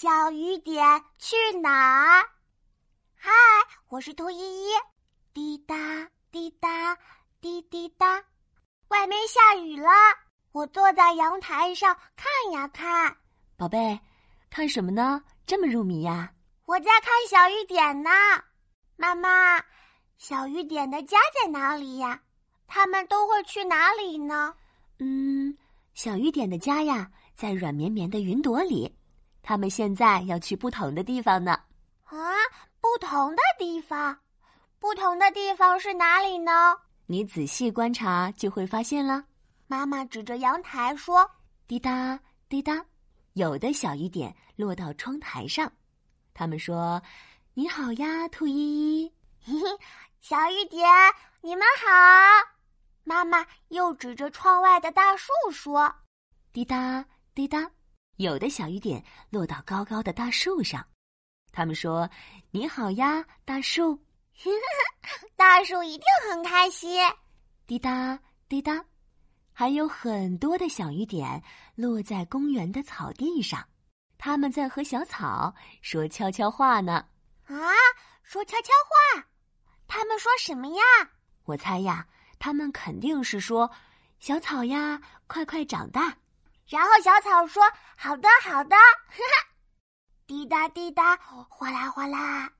小雨点去哪儿？嗨，我是兔依依。滴答滴答滴滴答，外面下雨了，我坐在阳台上看呀看。宝贝，看什么呢？这么入迷呀？我在看小雨点呢。妈妈，小雨点的家在哪里呀？他们都会去哪里呢？嗯，小雨点的家呀，在软绵绵的云朵里。他们现在要去不同的地方呢。啊，不同的地方，不同的地方是哪里呢？你仔细观察就会发现了。妈妈指着阳台说：“滴答滴答，有的小雨点落到窗台上。”他们说：“你好呀，兔依依。”嘿嘿，小雨点，你们好。妈妈又指着窗外的大树说：“滴答滴答。”有的小雨点落到高高的大树上，他们说：“你好呀，大树。”大树一定很开心。滴答滴答，还有很多的小雨点落在公园的草地上，他们在和小草说悄悄话呢。啊，说悄悄话？他们说什么呀？我猜呀，他们肯定是说：“小草呀，快快长大。”然后小草说：“好的，好的。”哈哈，滴答滴答，哗啦哗啦，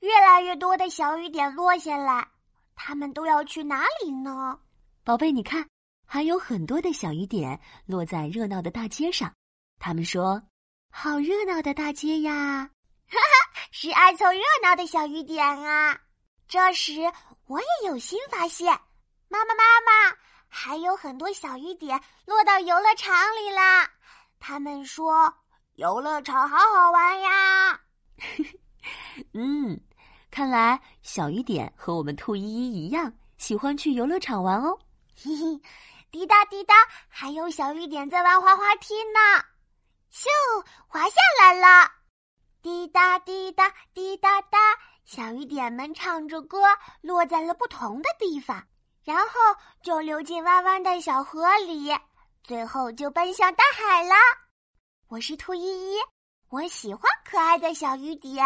越来越多的小雨点落下来。它们都要去哪里呢？宝贝，你看，还有很多的小雨点落在热闹的大街上。他们说：“好热闹的大街呀！”哈哈，是爱凑热闹的小雨点啊。这时，我也有新发现。妈妈，妈妈。还有很多小雨点落到游乐场里啦。他们说：“游乐场好好玩呀。”嗯，看来小雨点和我们兔依依一样，喜欢去游乐场玩哦。嘿嘿，滴答滴答，还有小雨点在玩滑滑梯呢。咻，滑下来了。滴答滴答滴答答，小雨点们唱着歌，落在了不同的地方。然后就流进弯弯的小河里，最后就奔向大海了。我是兔依依，我喜欢可爱的小雨点。